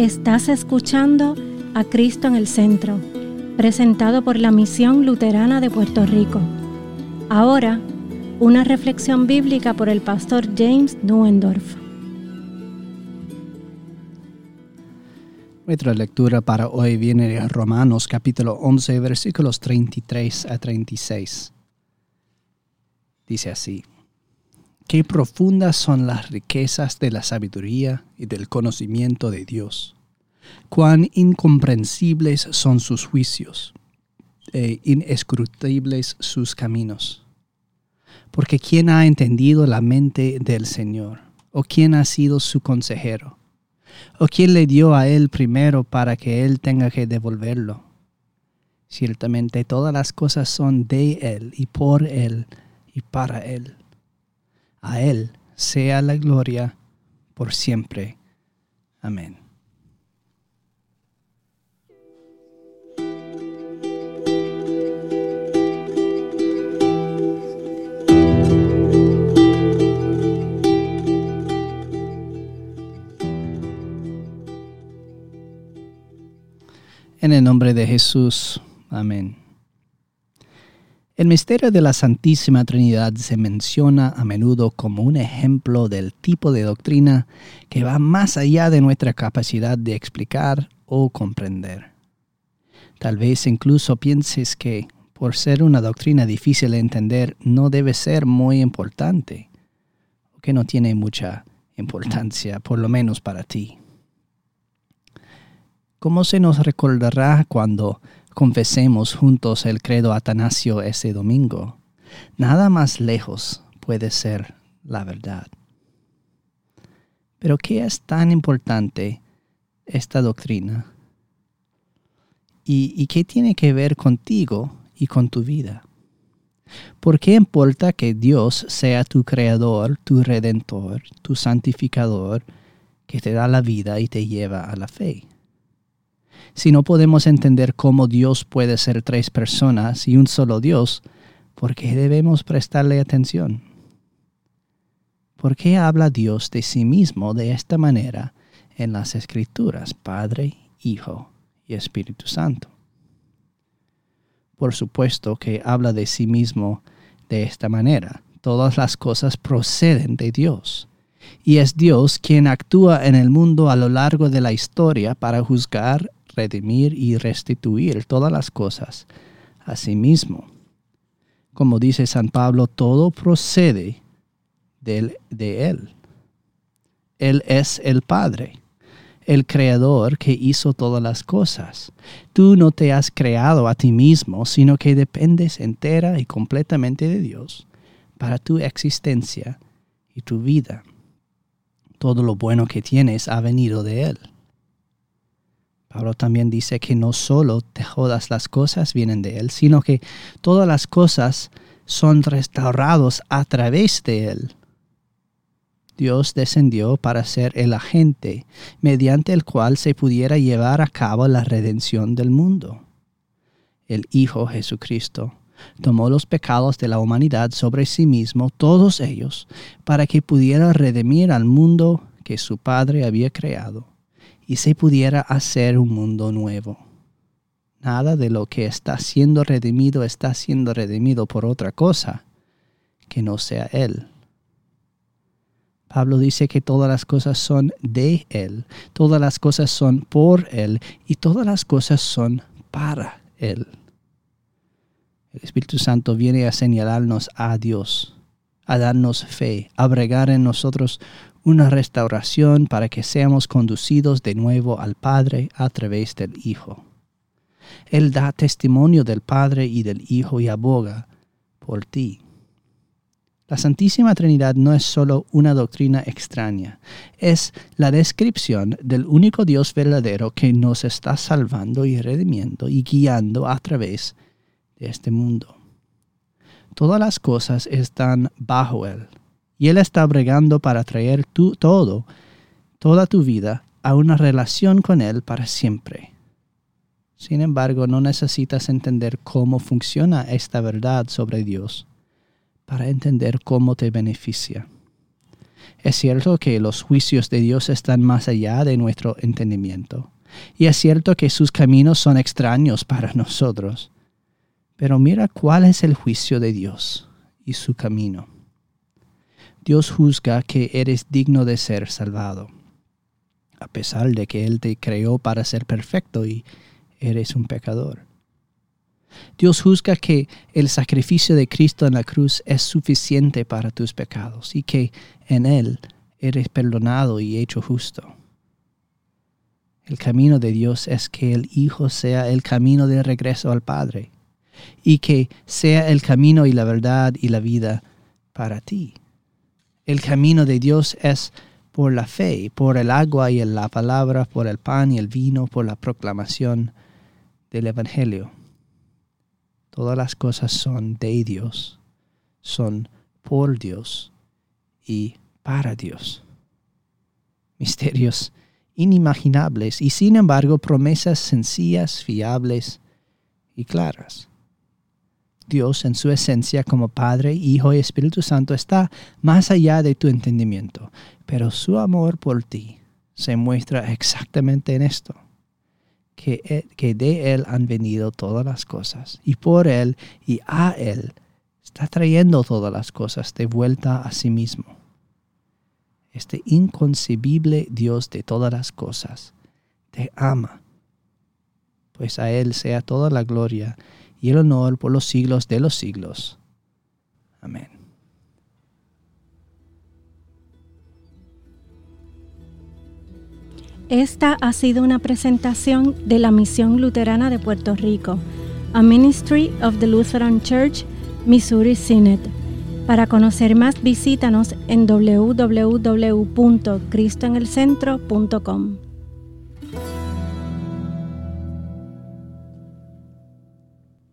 Estás escuchando a Cristo en el Centro, presentado por la Misión Luterana de Puerto Rico. Ahora, una reflexión bíblica por el pastor James Nuendorf. Nuestra lectura para hoy viene de Romanos capítulo 11 versículos 33 a 36. Dice así, Qué profundas son las riquezas de la sabiduría y del conocimiento de Dios. Cuán incomprensibles son sus juicios e inescrutables sus caminos. Porque ¿quién ha entendido la mente del Señor? ¿O quién ha sido su consejero? ¿O quién le dio a él primero para que él tenga que devolverlo? Ciertamente todas las cosas son de él y por él y para él. A él sea la gloria por siempre. Amén. En el nombre de Jesús. Amén. El misterio de la Santísima Trinidad se menciona a menudo como un ejemplo del tipo de doctrina que va más allá de nuestra capacidad de explicar o comprender. Tal vez incluso pienses que, por ser una doctrina difícil de entender, no debe ser muy importante, o que no tiene mucha importancia, por lo menos para ti. ¿Cómo se nos recordará cuando confesemos juntos el credo Atanasio ese domingo? Nada más lejos puede ser la verdad. Pero ¿qué es tan importante esta doctrina? ¿Y, ¿Y, qué tiene que ver contigo y con tu vida? ¿Por qué importa que Dios sea tu creador, tu redentor, tu santificador, que te da la vida y te lleva a la fe? Si no podemos entender cómo Dios puede ser tres personas y un solo Dios, ¿por qué debemos prestarle atención? ¿Por qué habla Dios de sí mismo de esta manera en las Escrituras, Padre, Hijo y Espíritu Santo? Por supuesto que habla de sí mismo de esta manera. Todas las cosas proceden de Dios. Y es Dios quien actúa en el mundo a lo largo de la historia para juzgar redimir y restituir todas las cosas a sí mismo. Como dice San Pablo, todo procede de, Él. Él es el Padre, el Creador que hizo todas las cosas. Tú no te has creado a ti mismo, sino que dependes entera y completamente de Dios para tu existencia y tu vida. Todo lo bueno que tienes ha venido de Él. Pablo también dice que no solo todas las cosas vienen de Él, sino que todas las cosas son restaurados a través de Él. Dios descendió para ser el agente mediante el cual se pudiera llevar a cabo la redención del mundo. El Hijo Jesucristo tomó los pecados de la humanidad sobre sí mismo, todos ellos, para que pudiera redimir al mundo que su Padre había creado y se pudiera hacer un mundo nuevo. Nada de lo que está siendo redimido está siendo redimido por otra cosa que no sea Él. Pablo dice que todas las cosas son de Él, todas las cosas son por Él y todas las cosas son para Él. El Espíritu Santo viene a señalarnos a Dios, a darnos fe, a bregar en nosotros una restauración para que seamos conducidos de nuevo al Padre a través del Hijo. Él da testimonio del Padre y del Hijo y aboga por ti. La Santísima Trinidad no es solo una doctrina extraña, es la descripción del único Dios verdadero que nos está salvando y redimiendo y guiando a través de este mundo. Todas las cosas están bajo Él y Él está bregando para traer tu, todo, toda tu vida, a una relación con Él para siempre. Sin embargo, no necesitas entender cómo funciona esta verdad sobre Dios para entender cómo te beneficia. Es cierto que los juicios de Dios están más allá de nuestro entendimiento. Y es cierto que sus caminos son extraños para nosotros. Pero mira cuál es el juicio de Dios y su camino. Dios juzga que eres digno de ser salvado, a pesar de que Él te creó para ser perfecto y eres un pecador. Dios juzga que el sacrificio de Cristo en la cruz es suficiente para tus pecados y que en Él eres perdonado y hecho justo. El camino de Dios es que el Hijo sea el camino de regreso al Padre y que sea el camino y la verdad y la vida para ti. El camino de Dios es por la fe, por el agua y la palabra, por el pan y el vino, por la proclamación del Evangelio. Todas las cosas son de Dios, son por Dios y para Dios. Misterios inimaginables y sin embargo promesas sencillas, fiables y claras. Dios en su esencia como Padre, Hijo y Espíritu Santo está más allá de tu entendimiento, pero su amor por ti se muestra exactamente en esto que, que de Él han venido todas las cosas, y por Él y a Él está trayendo todas las cosas de vuelta a sí mismo. Este inconcebible Dios de todas las cosas te ama, pues a Él sea toda la gloria y el honor por los siglos de los siglos. Amén. Esta ha sido una presentación de la Misión Luterana de Puerto Rico, a Ministry of the Lutheran Church, Missouri Synod. Para conocer más, visítanos en www.cristoenelcentro.com.